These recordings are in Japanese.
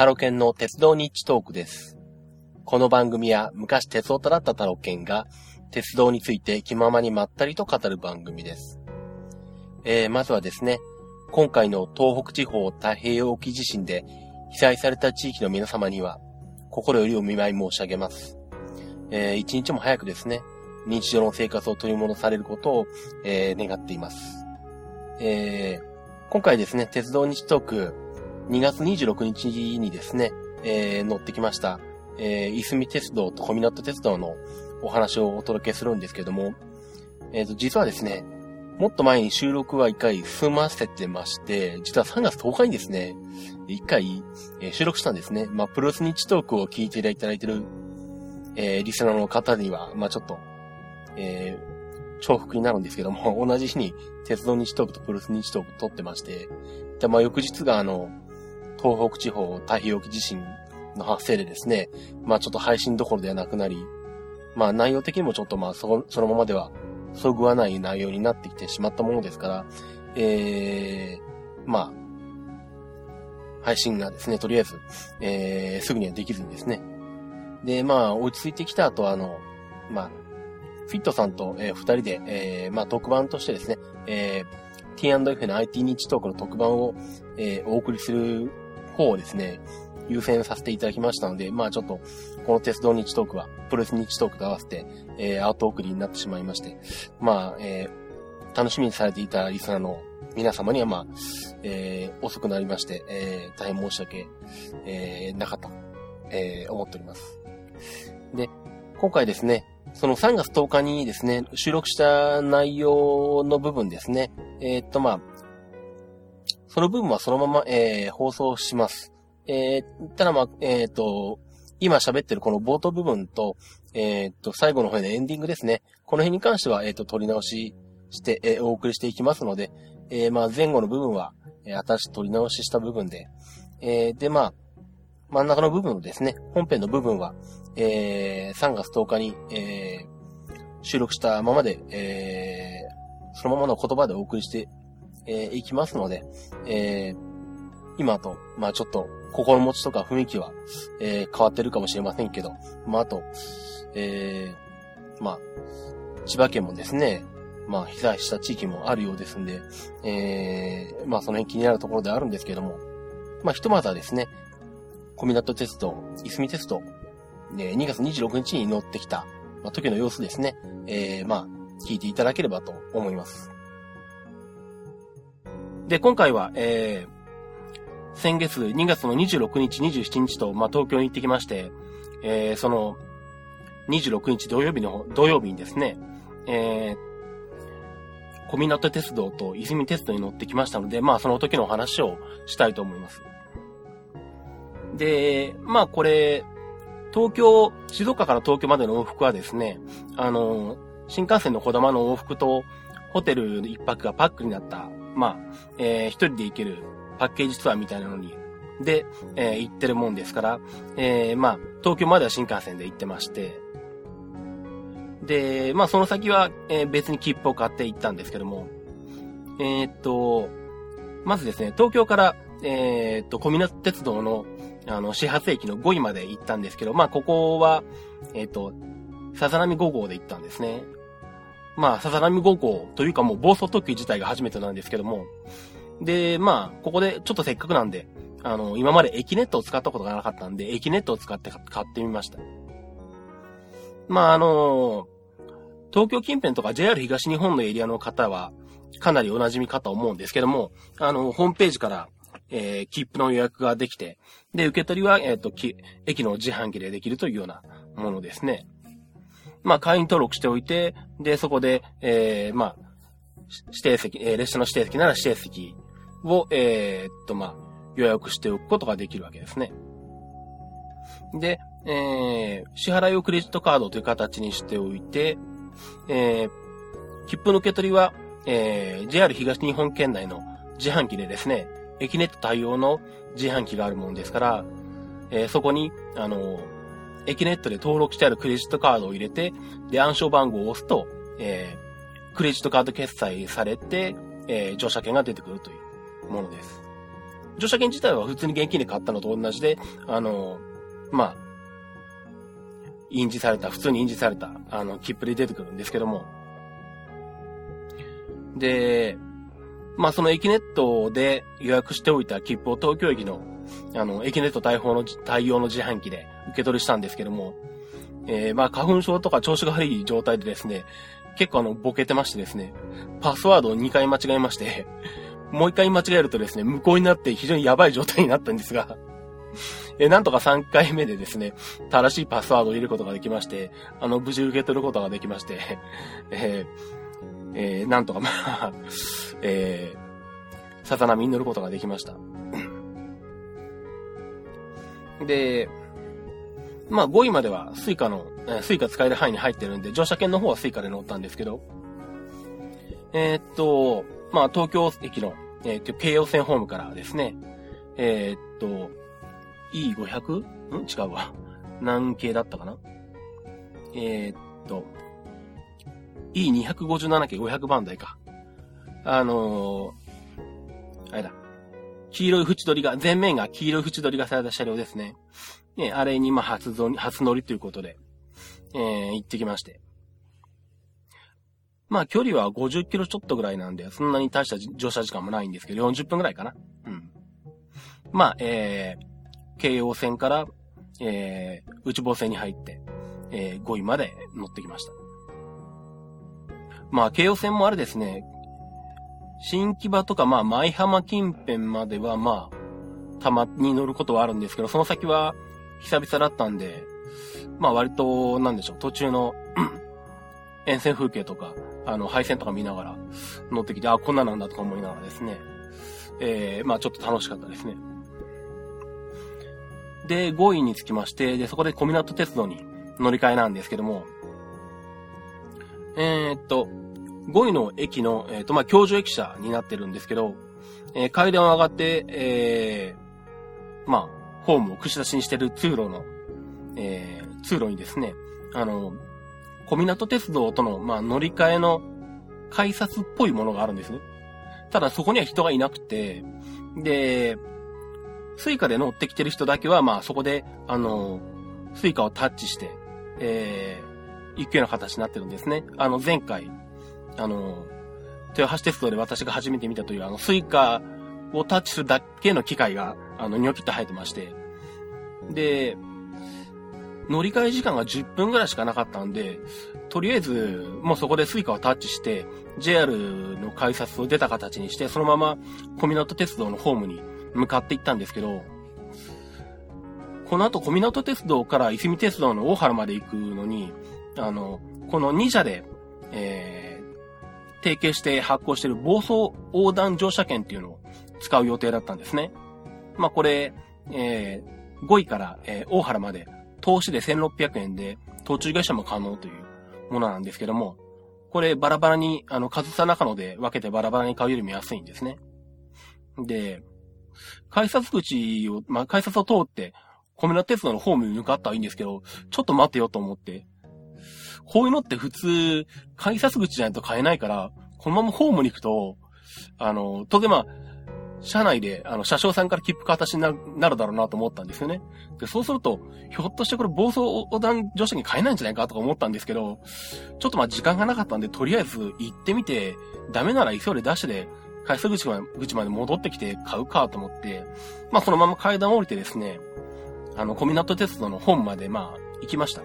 タロケンの鉄道日トークです。この番組は昔鉄オタだったタロケンが鉄道について気ままにまったりと語る番組です。えー、まずはですね、今回の東北地方太平洋沖地震で被災された地域の皆様には心よりお見舞い申し上げます。えー、一日も早くですね、日常の生活を取り戻されることを、えー、願っています。えー、今回ですね、鉄道日トーク2月26日にですね、えー、乗ってきました、えー、いすみ鉄道と小湊鉄道のお話をお届けするんですけども、えっ、ー、と、実はですね、もっと前に収録は一回済ませてまして、実は3月10日にですね、一回、え、収録したんですね。まあ、プロスニッチトークを聞いていただいてる、えー、リスナーの方には、まあ、ちょっと、えー、重複になるんですけども、同じ日に鉄道日トークとプロスニッチトーク撮ってまして、で、まあ、翌日があの、東北地方太平洋沖地震の発生でですね、まあちょっと配信どころではなくなり、まあ内容的にもちょっとまあそそのままではそぐわない内容になってきてしまったものですから、えー、まあ、配信がですね、とりあえず、えー、すぐにはできずにですね。で、まあ、落ち着いてきた後、あの、まあ、フィットさんと、えー、二人で、えー、まあ、特番としてですね、えー、T&F の IT 日トークの特番を、えー、お送りする方をですね、優先させていただきましたので、まあちょっと、この鉄道日トークは、プロレス日トークと合わせて、えー、アート送りになってしまいまして、まあ、えー、楽しみにされていたリスナーの皆様には、まあ、えー、遅くなりまして、えー、大変申し訳、えー、なかった、えー、思っております。で、今回ですね、その3月10日にですね、収録した内容の部分ですね、えー、っと、まあ、その部分はそのまま、えー、放送します。えー、ただまあ、えっ、ー、と、今喋ってるこの冒頭部分と、えっ、と、最後の方のエンディングですね。この辺に関しては、えっ、と、取り直しして、え、お送りしていきますので、えー、まあ、前後の部分は、えー、新しく取り直しした部分で、えー、で、まあ、真ん中の部分ですね、本編の部分は、えー、3月10日に、えー、収録したままで、えー、そのままの言葉でお送りしてえー、いきますので、えー、今と、まあちょっと、心持ちとか雰囲気は、えー、変わってるかもしれませんけど、まああと、えー、まあ、千葉県もですね、まあ被災した地域もあるようですんで、えー、まあその辺気になるところであるんですけども、まあひとまずはですね、小湊鉄道、いすみ鉄道、ね、2月26日に乗ってきた、まあ、時の様子ですね、えー、まあ、聞いていただければと思います。で、今回は、えー、先月2月の26日、27日と、まあ、東京に行ってきまして、えー、その、26日土曜日の、土曜日にですね、えー、小湊鉄道と泉鉄道に乗ってきましたので、まあその時のお話をしたいと思います。で、まあこれ、東京、静岡から東京までの往復はですね、あの、新幹線の小玉の往復とホテル一泊がパックになったまあ、えー、一人で行けるパッケージツアーみたいなのに、で、えー、行ってるもんですから、えー、まあ、東京までは新幹線で行ってまして、で、まあ、その先は、えー、別に切符を買って行ったんですけども、えー、っと、まずですね、東京から、えー、っと、小湊鉄道の、あの、始発駅の5位まで行ったんですけど、まあ、ここは、え、っと、さざ波5号で行ったんですね。まあ、さざ波5号というかもう暴走特急自体が初めてなんですけども、で、まあ、ここでちょっとせっかくなんで、あの、今まで駅ネットを使ったことがなかったんで、駅ネットを使って買ってみました。まあ、あの、東京近辺とか JR 東日本のエリアの方は、かなりお馴染みかと思うんですけども、あの、ホームページから、えー、切符の予約ができて、で、受け取りは、えっ、ー、と、駅の自販機でできるというようなものですね。まあ、会員登録しておいて、で、そこで、えー、まあ、指定席、えー、列車の指定席なら指定席を、えー、っと、まあ、予約しておくことができるわけですね。で、えー、支払いをクレジットカードという形にしておいて、えー、切符の受け取りは、えー、JR 東日本県内の自販機でですね、駅ネット対応の自販機があるもんですから、えー、そこに、あのエキネットで登録してあるクレジットカードを入れて、で、暗証番号を押すと、えー、クレジットカード決済されて、えー、乗車券が出てくるというものです。乗車券自体は普通に現金で買ったのと同じで、あの、まあ、印字された、普通に印字された、あの、切符で出てくるんですけども。で、まあ、その駅ネットで予約しておいた切符を東京駅の、あの、駅ネット対応の、対応の自販機で受け取りしたんですけども、えー、まあ、花粉症とか調子が悪い状態でですね、結構あの、ボケてましてですね、パスワードを2回間違えまして もう1回間違えるとですね、無効になって非常にやばい状態になったんですがえなんとか3回目でですね、正しいパスワードを入れることができまして、あの、無事受け取ることができまして えー、えー、なんとかまあ えー、さざ波に乗ることができました。で、まあ五井まではスイカの、えスイカ使える範囲に入ってるんで、乗車券の方はスイカで乗ったんですけど、えー、っと、まあ東京駅の、えー、っと、京葉線ホームからですね、えー、っと、E500? ん？違うわ。何系だったかな？え、っと、E257 系500番台か。あの、あれだ。黄色い縁取りが、前面が黄色い縁取りがされた車両ですね。ね、あれにまあ初乗り、初乗りということで、えー、行ってきまして。まあ距離は50キロちょっとぐらいなんで、そんなに大した乗車時間もないんですけど、40分ぐらいかな。うん。まあ、えー、京葉線から、えー、内房線に入って、えー、5位まで乗ってきました。まあ、京葉線もあれですね、新木場とか、まあ、舞浜近辺までは、まあ、たまに乗ることはあるんですけど、その先は久々だったんで、まあ、割と、なんでしょう、途中の 沿線風景とか、あの、配線とか見ながら乗ってきて、あ、こんななんだとか思いながらですね、えー、まあ、ちょっと楽しかったですね。で、5位につきまして、で、そこで小湊鉄道に乗り換えなんですけども、えー、っと、5位の駅の、えー、っと、まあ、教授駅舎になってるんですけど、えー、階段を上がって、えー、まあ、ホームを串出しにしてる通路の、えー、通路にですね、あの、小湊鉄道との、まあ、乗り換えの改札っぽいものがあるんです。ただそこには人がいなくて、で、スイカで乗ってきてる人だけは、まあそこで、あの、スイカをタッチして、えー、行くような形になってるんですね。あの、前回、あの、豊橋鉄道で私が初めて見たという、あの、スイカをタッチするだけの機械が、あの、ニョキッと生えてまして、で、乗り換え時間が10分ぐらいしかなかったんで、とりあえず、もうそこでスイカをタッチして、JR の改札を出た形にして、そのまま小湊鉄道のホームに向かっていったんですけど、この後小湊鉄道からいすみ鉄道の大原まで行くのに、あの、この2社で、えー、提携して発行してる暴走横断乗車券っていうのを使う予定だったんですね。まあ、これ、えー、5位から、えー、大原まで投資で1600円で途中下車も可能というものなんですけども、これバラバラに、あの、数差中野で分けてバラバラに買うよりも安いんですね。で、改札口を、まあ、改札を通って、コメナ鉄道のホームに向かったらいいんですけど、ちょっと待てよと思って。こういうのって普通、改札口じゃないと買えないから、このままホームに行くと、あの、当然まあ、車内で、あの、車掌さんから切符形になるだろうなと思ったんですよね。で、そうすると、ひょっとしてこれ暴走横断乗車に買えないんじゃないかとか思ったんですけど、ちょっとまあ時間がなかったんで、とりあえず行ってみて、ダメなら急いでダッシュで改札口まで口まで戻ってきて買うかと思って、まあそのまま階段降りてですね、あの、小湊鉄道の本までまあ行きました。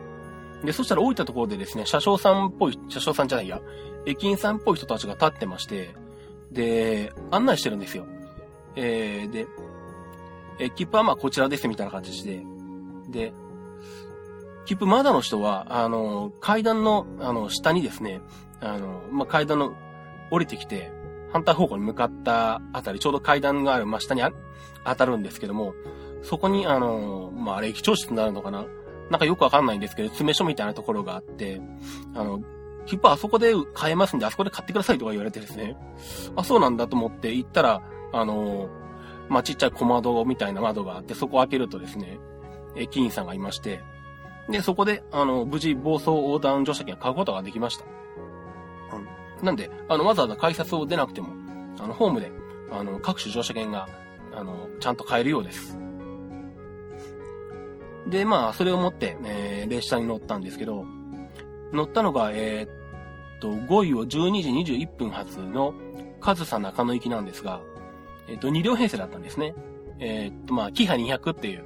で、そしたら降りたところでですね、車掌さんっぽい、車掌さんじゃないや、駅員さんっぽい人たちが立ってまして、で、案内してるんですよ。えー、で、え、切符はまあこちらですみたいな感じで、で、切符まだの人は、あの、階段の、あの、下にですね、あの、まあ、階段の降りてきて、反対方向に向かったあたり、ちょうど階段がある真下にあ当たるんですけども、そこに、あの、まあ、あれ、駅長室になるのかな？なんかよくわかんないんですけど、詰め所みたいなところがあって、あの、切符はあそこで買えますんで、あそこで買ってくださいとか言われてですね。あ、そうなんだと思って行ったら、あの、まあ、ちっちゃい小窓みたいな窓があって、そこを開けるとですね、駅員さんがいまして、で、そこで、あの、無事暴走横断乗車券を買うことができました。なんで、あの、わざわざ改札を出なくても、あの、ホームで、あの、各種乗車券が、あの、ちゃんと買えるようです。で、まあ、それを持って、えー、列車に乗ったんですけど、乗ったのが、えー、っと、5位を12時21分発の上総中野行きなんですが、えー、っと、2両編成だったんですね。えー、っと、まあ、キハ200っていう、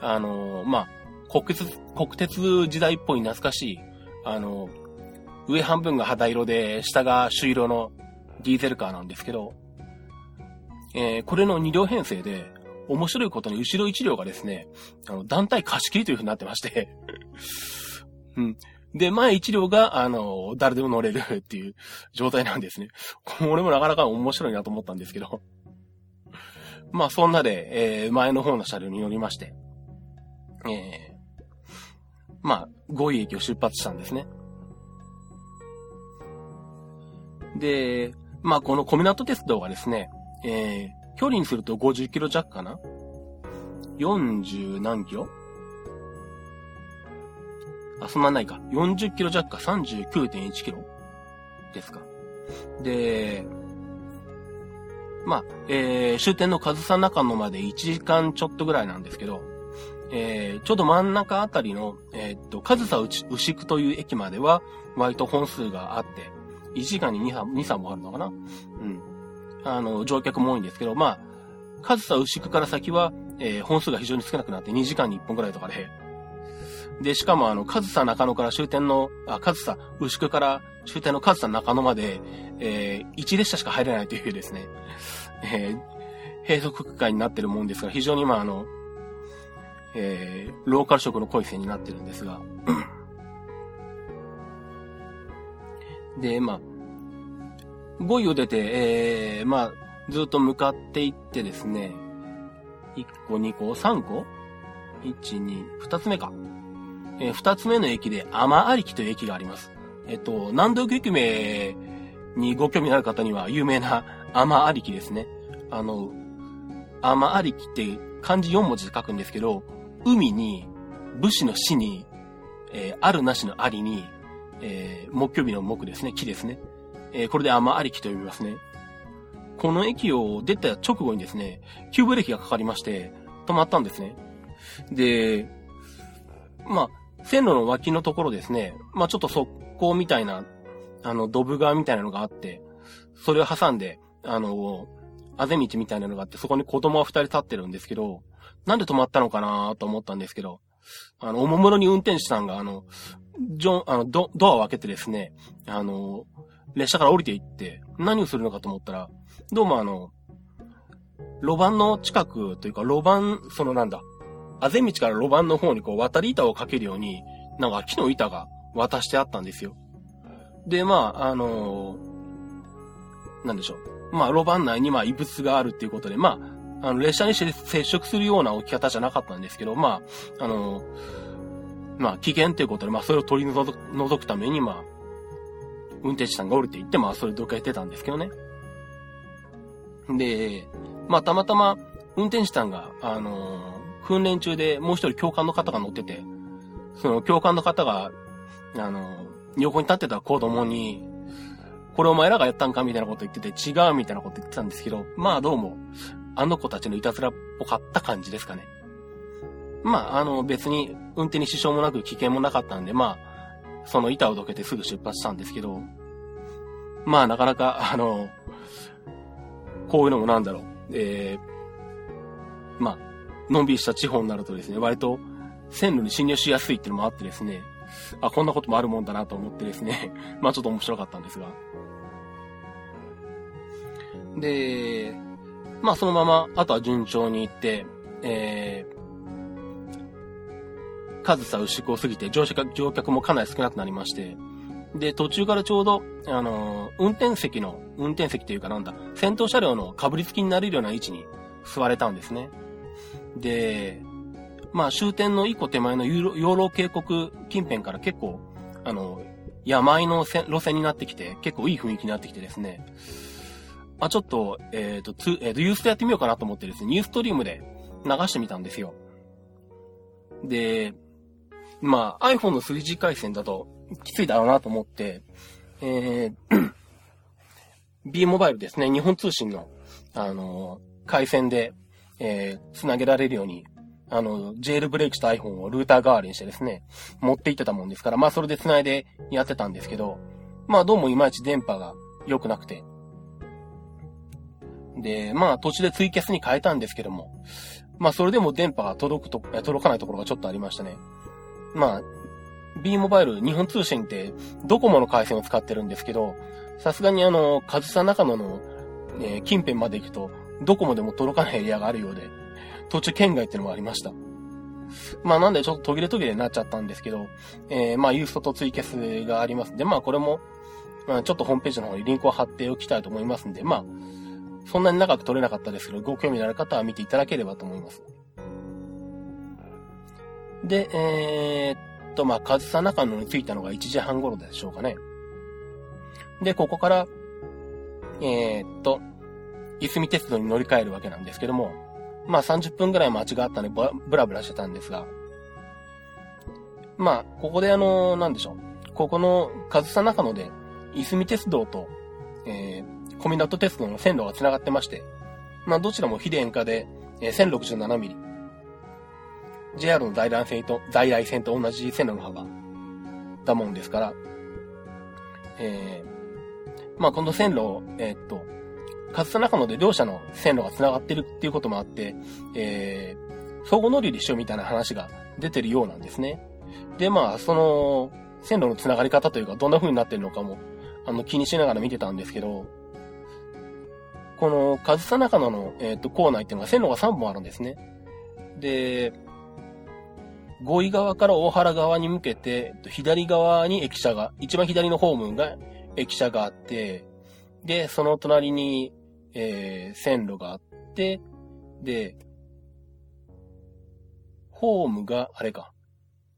あのまあ、国鉄、国鉄時代っぽい懐かしい、あの上半分が肌色で、下が朱色のディーゼルカーなんですけど、えー、これの2両編成で、面白いことに後ろ1両がですね、あの、団体貸し切りという風になってまして うん。で、前1両が、あの、誰でも乗れるっていう状態なんですね。これもなかなか面白いなと思ったんですけどまあ、そんなで、えー、前の方の車両に乗りまして、えー、まあ、5位駅を出発したんですね。で、まあ、この小湊鉄道がですね、えー、距離にすると50キロ弱かな ?40 何キロ？あ、そんなないか。40キロ弱か39.1キロ？ですか。で、まあ、えー、終点の上総中野まで1時間ちょっとぐらいなんですけど、えー、ちょうど真ん中あたりの、えー、っと、上総牛久という駅までは、割と本数があって、1時間に2、3、2、3もあるのかな？うん。あの、乗客も多いんですけど、まあ、上総牛久から先は、えー、本数が非常に少なくなって2時間に1本くらいとかで、で、しかもあの、上総中野から終点の、あ、上総牛久から終点の上総中野まで、えー、1列車しか入れないというですね、えー、閉塞区間になってるもんですが、非常にまああの、えー、ローカル色の濃い線になってるんですが、で、まあ、5位を出て、えー、まあ、ずっと向かっていってですね、1個、2個、3個 ?1、2、2つ目か。えー、2つ目の駅で、天ありきという駅があります。えっ、と、南道駅名にご興味のある方には有名な天ありきですね。あの、天ありきって漢字4文字で書くんですけど、海に、武士の死に、えー、あるなしのありに、えー、木曜日の木ですね、木ですね。えー、これで天ありきと呼びますね。この駅を出た直後にですね、急ブレーキがかかりまして、止まったんですね。で、まあ、線路の脇のところですね、まあちょっと側溝みたいな、あの、ドブ川みたいなのがあって、それを挟んで、あの、あぜ道みたいなのがあって、そこに子供は二人立ってるんですけど、なんで止まったのかなと思ったんですけど、あの、おもむろに運転手さんが、あの、ジョン、あの、ド、ドアを開けてですね、あの、列車から降りていって、何をするのかと思ったら、どうもあの、路盤の近くというか、路盤、そのなんだ、あぜ道から路盤の方にこう渡り板をかけるように、なんか木の板が渡してあったんですよ。で、まあ、あのー、なんでしょう。まあ、路盤内にまあ異物があるっていうことで、まあ、あの、列車に接触するような置き方じゃなかったんですけど、まあ、あのー、まあ、危険ということで、まあ、それを取り除くために、まあ、運転手さんが降りていって、まあ、それどっかやってたんですけどね。で、まあ、たまたま、運転手さんが、あのー、訓練中でもう一人教官の方が乗ってて、その教官の方が、あの、横に立ってた子供に、これお前らがやったんかみたいなこと言ってて、違うみたいなこと言ってたんですけど、まあどうも、あの子たちのいたずらっぽかった感じですかね。まあ、あの、別に運転に支障もなく危険もなかったんで、まあ、その板をどけてすぐ出発したんですけど、まあなかなか、あの、こういうのもなんだろう、えー、まあ、のんびりした地方になるとですね、割と線路に侵入しやすいっていうのもあってですね、あ、こんなこともあるもんだなと思ってですね、まあちょっと面白かったんですが。で、まあそのまま、あとは順調に行って、えー、数さ牛久を過ぎて乗車乗客もかなり少なくなりまして、で、途中からちょうど、あのー、運転席の、運転席というかなんだ、先頭車両のかぶりつきになれるような位置に座れたんですね。で、まあ終点の一個手前の養老渓谷近辺から結構、あの、山いの路線になってきて、結構いい雰囲気になってきてですね、あ、ちょっと、えっ、ー、と、つ、えっ、ー、と、ユーストやってみようかなと思ってですね、ニューストリームで流してみたんですよ。で、まあ、iPhone の 3G 回線だときついだろうなと思って、えー、B モバイルですね、日本通信の、あのー、回線でえー、繋げられるように、あの、ジェールブレイクした iPhone をルーター代わりにしてですね、持って行ってたもんですから、まあそれで繋いでやってたんですけど、まあどうもいまいち電波が良くなくて。で、まあ途中でツイキャスに変えたんですけども、まあそれでも電波が届くと、届かないところがちょっとありましたね。まあ、B モバイル、日本通信ってドコモの回線を使ってるんですけど、さすがにあの、上総中野の、えー、近辺まで行くと、ドコモでも届かないエリアがあるようで、途中県外ってのもありました。まあなんでちょっと途切れ途切れになっちゃったんですけど、えー、まあユーストとツイキャスがありますんで、まあこれも、まあちょっとホームページの方にリンクを貼っておきたいと思いますんで、まあ、そんなに長く撮れなかったですけど、ご興味のある方は見ていただければと思います。で、えー、っと、まあ、上総中野に着いたのが1時半頃でしょうかね。で、ここから、えー、っと、いすみ鉄道に乗り換えるわけなんですけども、まあ30分ぐらい待ちがあったんでブラブラしてたんですが、まあ、ここであの、なんでしょう。ここの上総中野で、いすみ鉄道と、えー、コミナット鉄道の線路が繋がってまして、まあどちらも非電化で、えー、1067ミリ。JR の在来線と、在来線と同じ線路の幅だもんですから、えー、まあこの線路を、えー、っと、かつた中野で両者の線路が繋がってるっていうこともあって、えー、相互乗り入れしようみたいな話が出てるようなんですね。で、まあ、その、線路の繋がり方というか、どんな風になってるのかも、あの、気にしながら見てたんですけど、この、上総中野の、えっ、ー、と、構内っていうのが線路が3本あるんですね。で、五位側から大原側に向けて、左側に駅舎が、一番左のホームが駅舎があって、で、その隣に、えー、線路があって、で、ホームが、あれか。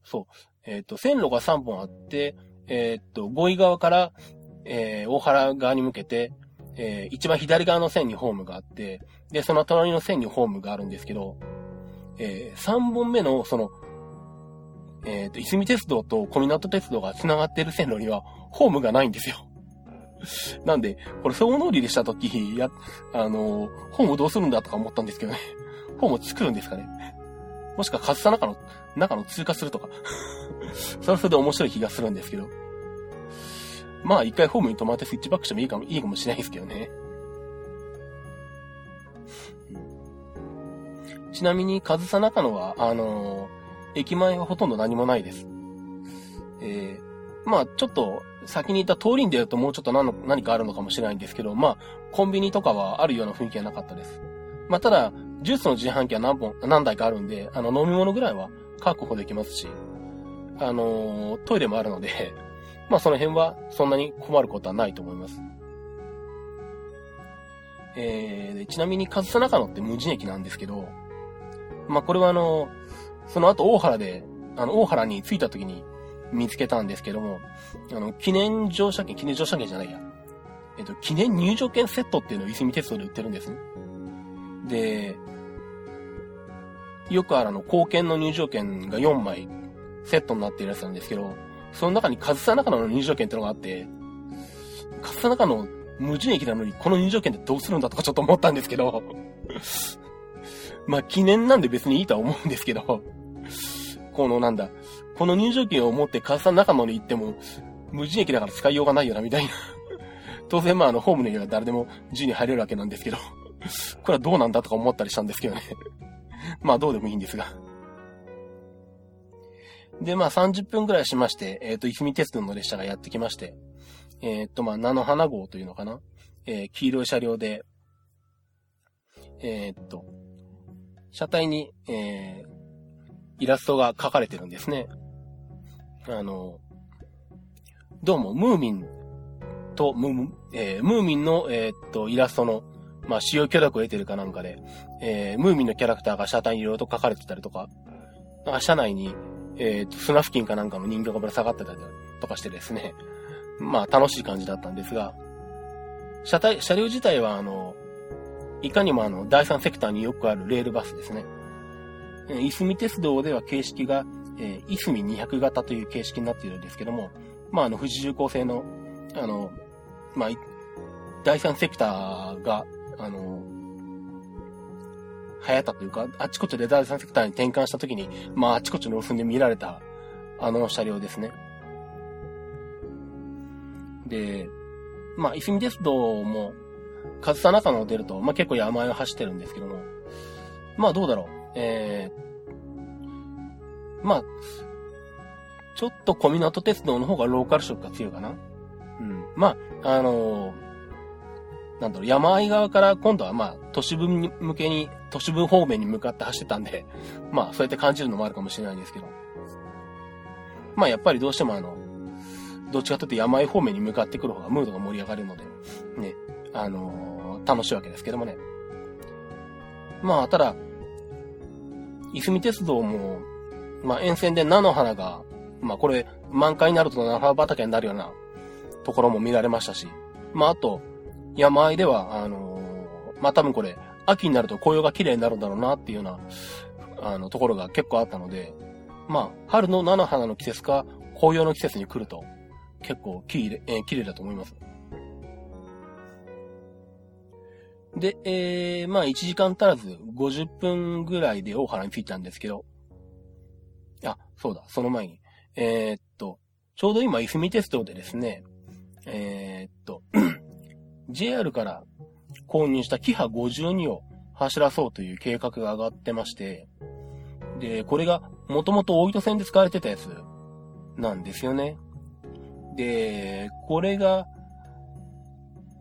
そう。えっ、ー、と、線路が3本あって、えっ、ー、と、5位側から、えー、大原側に向けて、えー、一番左側の線にホームがあって、で、その隣の線にホームがあるんですけど、えー、3本目の、その、えっ、ー、と、いすみ鉄道と小湊鉄道が繋がってる線路には、ホームがないんですよ。なんで、これ、総乗りでしたとき、や、あの、ホームどうするんだとか思ったんですけどね。ホーム作るんですかね。もしくは、カズサ中の、中の通過するとか。それはそれで面白い気がするんですけど。まあ、一回ホームに止まってスイッチバックしてもいいかも、いいかもしれないですけどね。ちなみに、カズサ中野は、あのー、駅前はほとんど何もないです。えー、まあ、ちょっと、先に言った通りに出るともうちょっと何の何かあるのかもしれないんですけど、まあ、コンビニとかはあるような雰囲気はなかったです。まあ、ただ、ジュースの自販機は何本、何台かあるんで、あの、飲み物ぐらいは確保できますし、あの、トイレもあるので、まあ、その辺はそんなに困ることはないと思います。えー、ちなみに、上総中野って無人駅なんですけど、まあ、これはあの、その後大原で、あの、大原に着いた時に、見つけたんですけども、あの、記念乗車券、記念乗車券じゃないや。えっと、記念入場券セットっていうのをいすみ鉄道で売ってるんですね。で、よくあるあの、貢献の入場券が4枚セットになっているやつなんですけど、その中に上総中野の入場券ってのがあって、上総中野無人駅なのにこの入場券ってどうするんだとかちょっと思ったんですけど、まあ記念なんで別にいいとは思うんですけど、このなんだ、この入場券を持ってカーサ中野に行っても、無人駅だから使いようがないよな、みたいな。当然、まあ、あの、ホームの駅は誰でも自由に入れるわけなんですけど、これはどうなんだとか思ったりしたんですけどね。まあ、どうでもいいんですが。で、まあ、30分くらいしまして、えっ、ー、と、いすみ鉄道の列車がやってきまして、えっ、ー、と、まあ、菜の花号というのかな。えー、黄色い車両で、えっと、車体に、えー、イラストが描かれてるんですね。あの、どうも、ムーミンと、ムーえー、ムーミンの、えー、っと、イラストの、まあ、使用許諾を得てるかなんかで、えー、ムーミンのキャラクターが車体にいろいろと書かれてたりとか、なんか車内に、えー、っと、砂付近かなんかの人形がぶら下がってたりとかしてですね、まあ、楽しい感じだったんですが、車体、車両自体は、あの、いかにもあの、第三セクターによくあるレールバスですね。いすみ鉄道では形式が、えー、いすみ200型という形式になっているんですけども、まあ、あの、富士重工製の、あの、まあ、第三セクターが、あの、流行ったというか、あちこちレザーデザインセクターに転換した時に、まあ、あちこちの路線で見られた、あの車両ですね。で、まあ、いすみ鉄道も、上総中野を出ると、まあ結構山あいを走ってるんですけども、まあどうだろう。えー、まあ、ちょっと小湊鉄道の方がローカル色が強いかな。うん。まあ、あのー、なんだろう、山あい側から今度はまあ、都市部に向けに、都市部方面に向かって走ってたんで、まあ、そうやって感じるのもあるかもしれないんですけど。まあ、やっぱりどうしてもあの、どっちかというと山あい方面に向かってくる方がムードが盛り上がるので、ね、あのー、楽しいわけですけどもね。まあ、ただ、いすみ鉄道も、まあ、沿線で菜の花が、まあ、これ、満開になると菜の花畑になるようなところも見られましたし、まあ、あと、山あいでは、あのー、まあ、多分これ、秋になると紅葉が綺麗になるんだろうなっていうような、あの、ところが結構あったので、まあ、春の菜の花の季節か、紅葉の季節に来ると、結構綺麗、えー、綺麗だと思います。で、えー、まあ1時間足らず50分ぐらいで大原に着いたんですけど、あ、そうだ、その前に。えー、っと、ちょうど今、いすみ鉄道でですね、えー、っと、JR から購入したキハ52を走らそうという計画が上がってまして、で、これがもともと大糸線で使われてたやつなんですよね。で、これが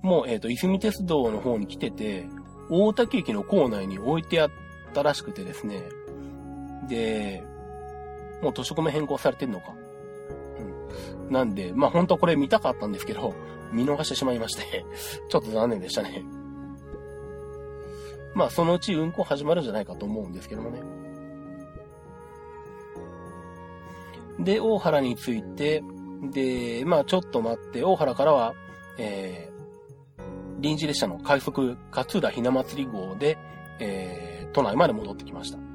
もう、えっ、ー、と、いすみ鉄道の方に来てて、大竹駅の構内に置いてあったらしくてですね。で、もう図書込め変更されてんのか。うん。なんで、まあ本当これ見たかったんですけど、見逃してしまいまして ちょっと残念でしたね。まあそのうち運行始まるんじゃないかと思うんですけどもね。で、大原に着いて、で、まあちょっと待って、大原からは、え臨時列車の快速勝浦ひな祭り号で、えー、都内まで戻ってきました。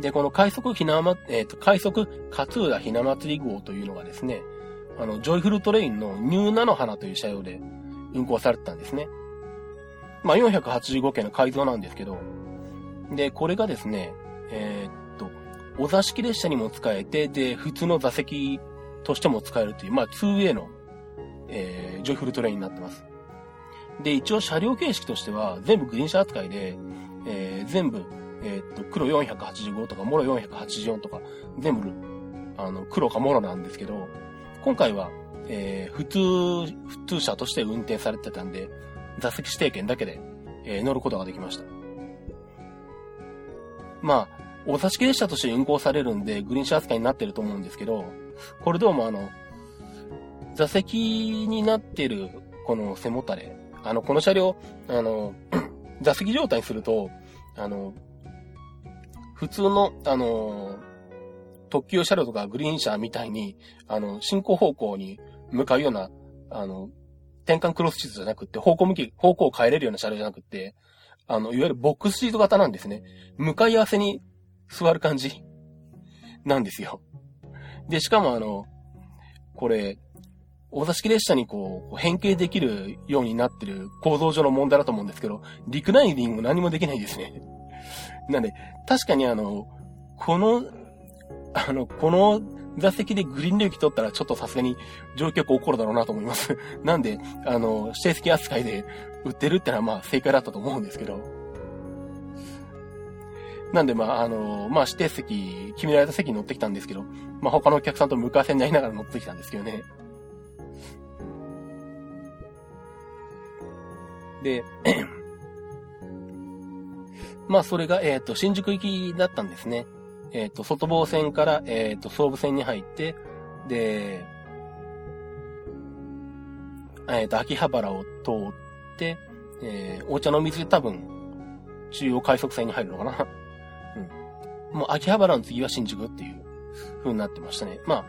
で、この快速ひなま、えっ、ー、と、快速勝浦ひな祭り号というのがですね、あの、ジョイフルトレインのニューなのはなという車両で運行されてたんですね。まあ、485系の改造なんですけど、で、これがですね、えー、っと、お座敷列車にも使えて、で、普通の座席としても使えるという、まあ、2way の、えー、ジョイフルトレインになってます。で、一応車両形式としては、全部グリーン車扱いで、えー、全部、えー、っと、黒485とか、モロ484とか、全部、あの、黒かモロなんですけど、今回は、えー、普通、普通車として運転されてたんで、座席指定券だけで、えー、乗ることができました。まあ、お座敷列車として運行されるんで、グリーン車扱いになってると思うんですけど、これどうもあの、座席になってる、この背もたれ、あの、この車両、あの、座席状態にすると、あの、普通の、あの、特急車両とかグリーン車みたいに、あの、進行方向に向かうような、あの、転換クロスシートじゃなくて、方向向き、方向を変えれるような車両じゃなくて、あの、いわゆるボックスシート型なんですね。向かい合わせに座る感じなんですよ。で、しかもあの、これ、お座敷列車にこう、変形できるようになってる構造上の問題だと思うんですけど、リクライニング何もできないですね。なんで、確かにあの、この、あの、この座席でグリーン領域取ったらちょっとさすがに乗客起こるだろうなと思います。なんで、あの、指定席扱いで売ってるってのはまあ正解だったと思うんですけど。なんでまあ、あの、まあ指定席、決められた席に乗ってきたんですけど、まあ他のお客さんと向かわせになりながら乗ってきたんですけどね。で、まあ、それが、えっ、ー、と、新宿行きだったんですね。えっ、ー、と、外房線から、えっ、ー、と、総武線に入って、で、えっ、と、秋葉原を通って、えお茶の水で多分、中央快速線に入るのかな。うん。もう秋葉原の次は新宿っていう風になってましたね。まあ、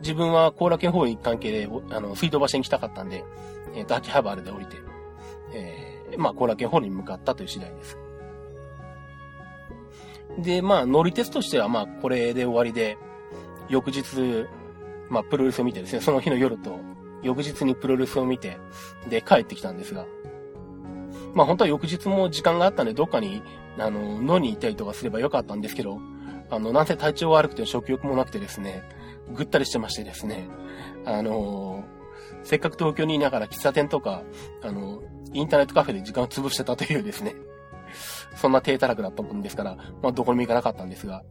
自分は後楽園ホールに関係で、あの、水道橋に来たかったんで、えっ、と、秋葉原で降りて、えー、まあ、後楽園ホールに向かったという次第です。で、まあ、乗り鉄としては、まあ、これで終わりで、翌日、まあ、プロレスを見てですね、その日の夜と、翌日にプロレスを見て、で、帰ってきたんですが、まあ本当は翌日も時間があったんで、どっかに、あの、飲みに行ったりとかすればよかったんですけど、あの、なんせ体調悪くて食欲もなくてですね、ぐったりしてましてですね、あのせっかく東京にいながら喫茶店とか、あの、インターネットカフェで時間を潰してたというですね、そんな低たらくだったもんですから、まあどこにも行かなかったんですが、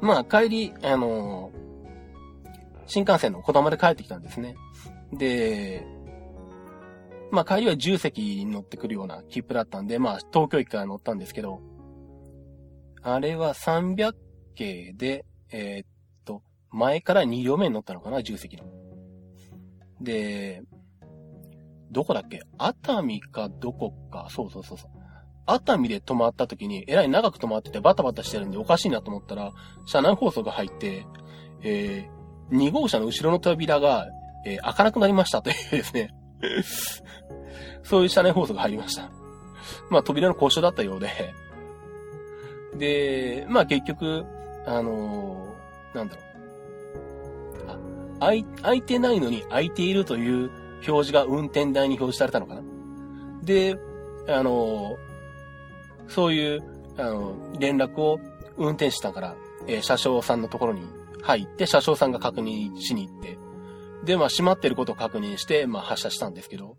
まあ帰り、あの新幹線の小玉で帰ってきたんですね。で、まあ帰りは10席に乗ってくるような切符だったんで、まあ東京駅から乗ったんですけど、あれは300系で、えー、っと、前から2両目に乗ったのかな、10席の。で、どこだっけ？熱海かどこか、そうそうそうそう。熱海で止まった時に、えらい長く止まっててバタバタしてるんでおかしいなと思ったら、車内放送が入って、えー、2号車の後ろの扉が、えー、開かなくなりましたというですねそういう車内放送が入りました。まあ、扉の故障だったようでで、まあ結局、あのー、なんだろう。あ、開い、いてないのに開いているという表示が運転台に表示されたのかな。で、あのー、そういう、あの、連絡を運転手さんから、えー、車掌さんのところに入って、車掌さんが確認しに行って、で、まあ、閉まってることを確認して、まあ、発射したんですけど。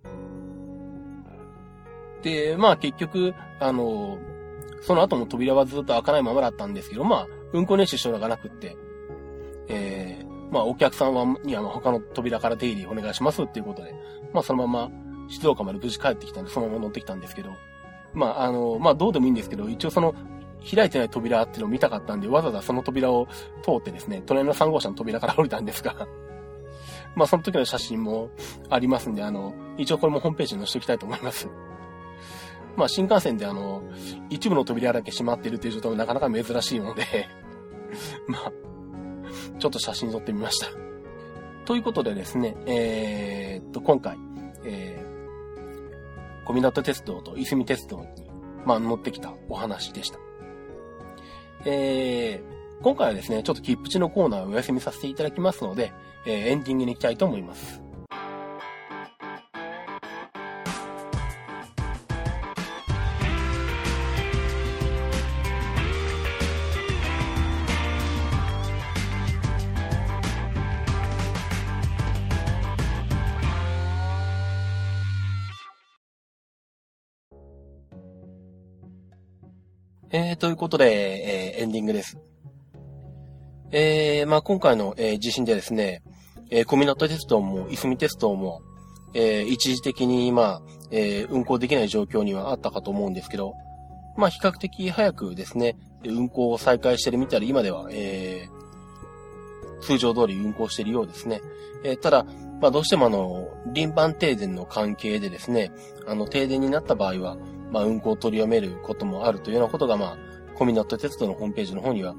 で、まあ、結局、あの、その後も扉はずっと開かないままだったんですけど、まあ、運行練習しようがなくって、えー、まあ、お客さんは、には他の扉から出入りお願いしますっていうことで、まあ、そのまま静岡まで無事帰ってきたんで、そのまま乗ってきたんですけど、まあ、あの、まあ、どうでもいいんですけど、一応その、開いてない扉っていうのを見たかったんで、わざわざその扉を通ってですね、隣の3号車の扉から降りたんですが まあ、その時の写真もありますんで、あの、一応これもホームページに載せておきたいと思います。まあ、新幹線であの、一部の扉だけ閉まってるっていう状態もなかなか珍しいので まあ、ちょっと写真撮ってみました。ということでですね、えー、っと、今回、えー、小湊鉄道といすみ鉄道に、まあ、乗ってきたお話でした。えー、今回はですね、ちょっと切符地のコーナーをお休みさせていただきますので、えー、エンディングに行きたいと思います。えー、ということで、えー、エンディングです。えー、まあ今回の、えー、地震でですね、えー、小湊鉄道も、いすみ鉄道も、えー、一時的に、まあ、えー、運行できない状況にはあったかと思うんですけど、まあ比較的早くですね、運行を再開してるみたいで、今では、えー、通常通り運行しているようですね。えー、ただ、まあどうしてもあの、輪番停電の関係でですね、あの、停電になった場合は、まあ運行を取りやめることもあるというようなことが、まあ、小湊鉄道のホームページの方には、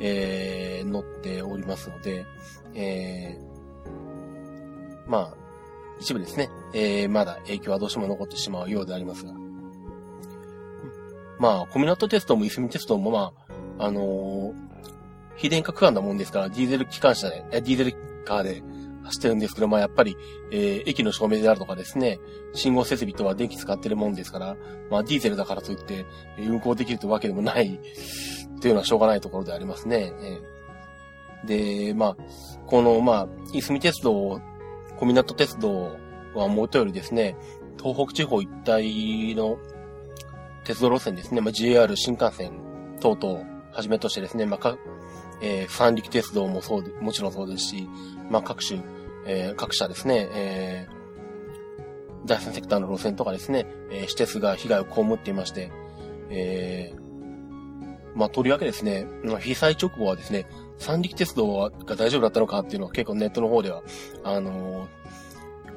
えー、載っておりますので、えー、まあ、一部ですね、えー、まだ影響はどうしても残ってしまうようでありますが。まあ、小湊鉄道もいすみ鉄道もまあ、あのー、非電化区間なもんですから、ディーゼル機関車で、ディーゼルカーで走ってるんですけど、まやっぱり、えー、駅の照明であるとかですね、信号設備とは電気使ってるもんですから、まあディーゼルだからといって、運行できるというわけでもないっていうのはしょうがないところでありますね。で、まあ、この、まあ、いすみ鉄道、小湊鉄道はもとよりですね、東北地方一帯の鉄道路線ですね、まあ、JR 新幹線等々はじめとしてですね、まあ、えー、三陸鉄道もそうで、もちろんそうですし、まあ、各種、えー、各社ですね、えー、第三セクターの路線とかですね、えー、私鉄が被害を被っていまして、え、まあ、とりわけですね、被災直後はですね、三陸鉄道が大丈夫だったのかっていうのは結構ネットの方では、あの、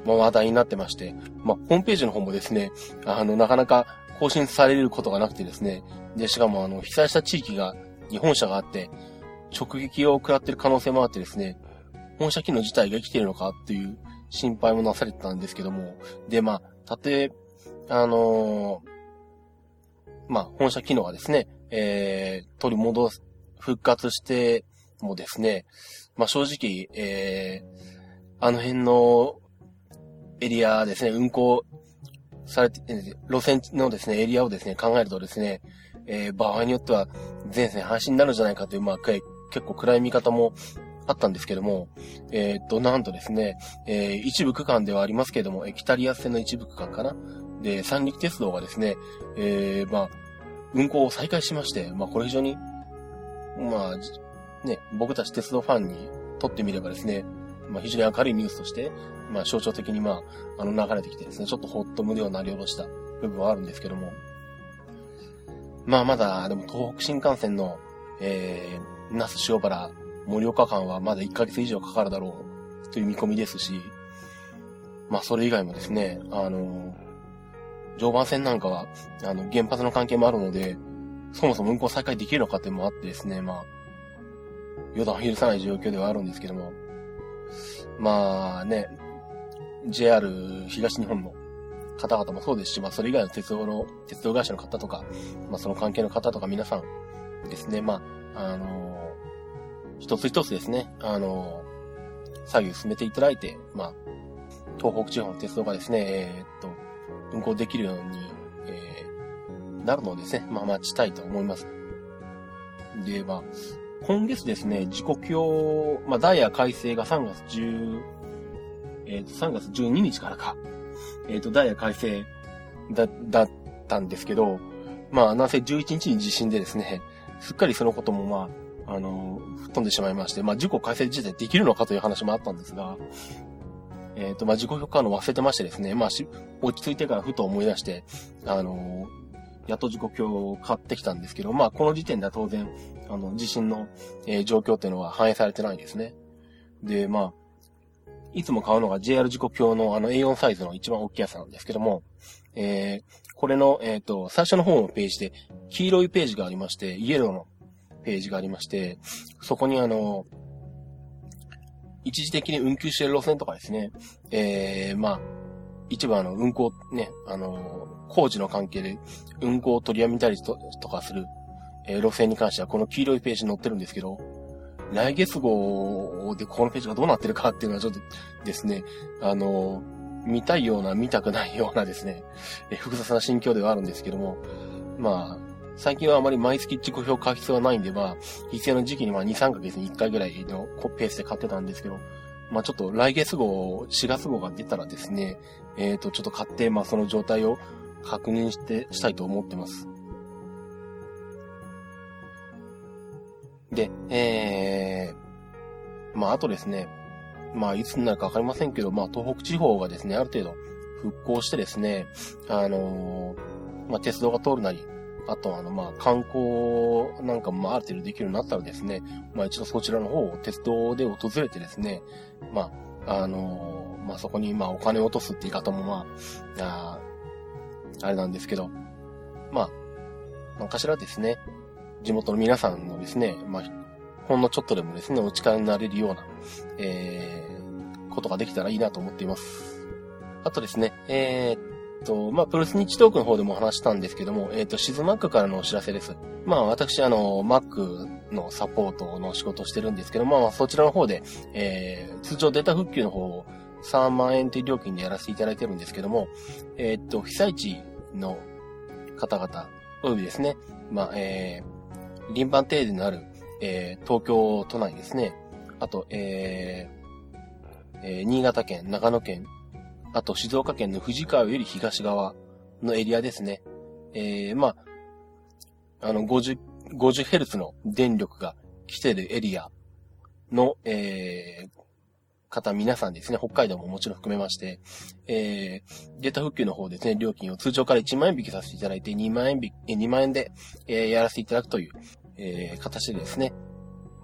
まあ、話題になってまして、まあ、ホームページの方もですね、あの、なかなか更新されることがなくてですね、で、しかもあの、被災した地域が、日本車があって、直撃を食らってる可能性もあってですね、本社機能自体が生きているのかっていう心配もなされてたんですけども、で、まあ、たとえ、あのー、まあ、本社機能がですね、えー、取り戻す、復活してもですね、まあ正直、えー、あの辺のエリアですね、運行されて、路線のですね、エリアをですね、考えるとですね、えー、場合によっては全線廃止になるんじゃないかという、まあ、結構暗い見方もあったんですけども、えー、っと、なんとですね、えー、一部区間ではありますけれども、え北リアス線の一部区間かな。で、三陸鉄道がですね、えー、まあ、運行を再開しまして、まあ、これ非常に、まあ、ね、僕たち鉄道ファンにとってみればですね、まあ、非常に明るいニュースとして、まあ、象徴的に、まあ、あの、流れてきてですね、ちょっとほっと胸を鳴り下ろした部分はあるんですけども、まあ、まだ、でも東北新幹線の、えー、那須塩原、盛岡間はまだ1ヶ月以上かかるだろうという見込みですし、まあ、それ以外もですね、あの、常磐線なんかは、あの、原発の関係もあるので、そもそも運行再開できるのかってもあってですね、まあ、予断を許さない状況ではあるんですけども、まあね、JR 東日本の方々もそうですし、まあそれ以外の鉄道の、鉄道会社の方とか、まあその関係の方とか皆さんですね、まあ、あの、一つ一つですね、あの、作業進めていただいて、まあ、東北地方の鉄道がですね、えー、っと、運行できるように、えー、なるのをですね、まあ待ちたいと思います。で、まあ、今月ですね、時刻表、まあ、ダイヤ改正が3月10、えっ、と、3月12日からか。えっ、と、ダイヤ改正だ、だったんですけど、まあ、なんせ11日に地震でですね、すっかりそのこともまあ、あの、吹っ飛んでしまいまして、まあ、事故改正自体できるのかという話もあったんですが、えっ、ー、と、まあ、事故表買うの忘れてましてですね、まあ、落ち着いてからふと思い出して、あの、やっと時刻表を買ってきたんですけど、まあ、この時点では当然、あの、地震の、えー、状況っていうのは反映されてないんですね。で、まあ、いつも買うのが JR 時刻表のあの A4 サイズの一番大きいやつなんですけども、えー、これの、えっ、ー、と、最初の方のページで、黄色いページがありまして、イエローのページがありまして、そこにあの、一時的に運休している路線とかですね、えー、まあ、一部あの、運行ね、あの、工事の関係で運行を取りやめたりとかするえー、路線に関してはこの黄色いページに載ってるんですけど、来月号でこのページがどうなってるかっていうのはちょっとですね、あの、見たいような、見たくないようなですね、えー、複雑な心境ではあるんですけども、まあ、最近はあまり毎月自己評価必要はないんで、まあ、必要の時期にまあ2、3ヶ月に1回ぐらいのペースで買ってたんですけど、まあちょっと来月号、4月号が出たらですね、えっ、ー、と、ちょっと買って、まあその状態を確認して、したいと思ってます。で、えー、まあ、あとですね、まあ、いつになるかわかりませんけど、まあ、東北地方がですね、ある程度復興してですね、あのー、まあ、鉄道が通るなり、あとあの、まあ、観光なんかもある程度できるようになったらですね、まあ、一度そちらの方を鉄道で訪れてですね、まあ、あのー、まあ、そこに、ま、お金を落とすって言い方も、まあ、ああれなんですけど、まあ、何かしらですね、地元の皆さんのですね、まあ、ほんのちょっとでもですね、お力になれるような、えー、ことができたらいいなと思っています。あとですね、えー、と、まあ、プロスニッチトークの方でも話したんですけども、えー、っと、シズマックからのお知らせです。まあ、私、あの、Mac のサポートの仕事をしてるんですけども、まあ、そちらの方で、えー、通常データ復旧の方を3万円という料金でやらせていただいてるんですけども、えー、っと、被災地の方々、およびですね、まあ、えー、輪番停電のある、えー、東京都内ですね。あと、えーえー、新潟県、長野県、あと静岡県の富士川より東側のエリアですね。えー、まあ、あの、50、50Hz の電力が来てるエリアの、えー、方皆さんですね、北海道ももちろん含めまして、えー、データ復旧の方ですね、料金を通常から1万円引きさせていただいて、2万円引き、2万円で、えー、やらせていただくという、えー、形でですね、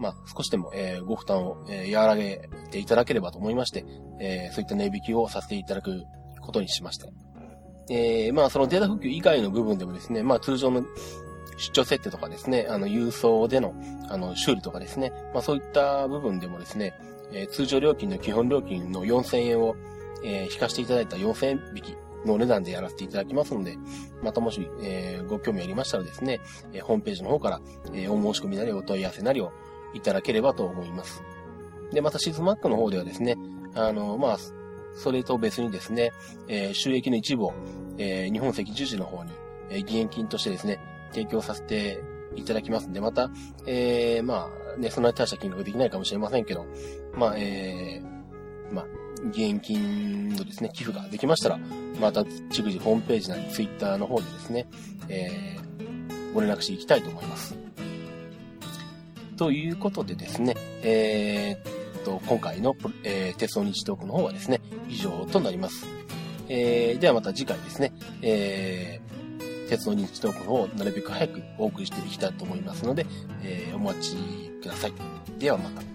まあ、少しでも、えー、ご負担を、えー、和らげていただければと思いまして、えー、そういった値引きをさせていただくことにしました。えー、まあ、そのデータ復旧以外の部分でもですね、まあ、通常の出張設定とかですね、あの、郵送での、あの、修理とかですね、まあ、そういった部分でもですね、えー、通常料金の基本料金の4000円を、えー、引かせていただいた4000円引きのお値段でやらせていただきますので、またもし、えー、ご興味ありましたらですね、えー、ホームページの方から、えー、お申し込みなりお問い合わせなりをいただければと思います。で、またシズマックの方ではですね、あの、まあ、それと別にですね、えー、収益の一部を、えー、日本赤十字の方に、えー、義援金としてですね、提供させていただきますんで、また、えー、まあ、ね、そんなに大した金額できないかもしれませんけど、まあ、えー、まあ、義援金のですね、寄付ができましたら、また、逐次ホームページなり、ツイッターの方でですね、えー、ご連絡していきたいと思います。ということでですね、えー、っと、今回の、えー、鉄道日トークの方はですね、以上となります。えー、ではまた次回ですね、えー、鉄道日トークの方をなるべく早くお送りしていきたいと思いますので、えー、お待ちください。ではまた。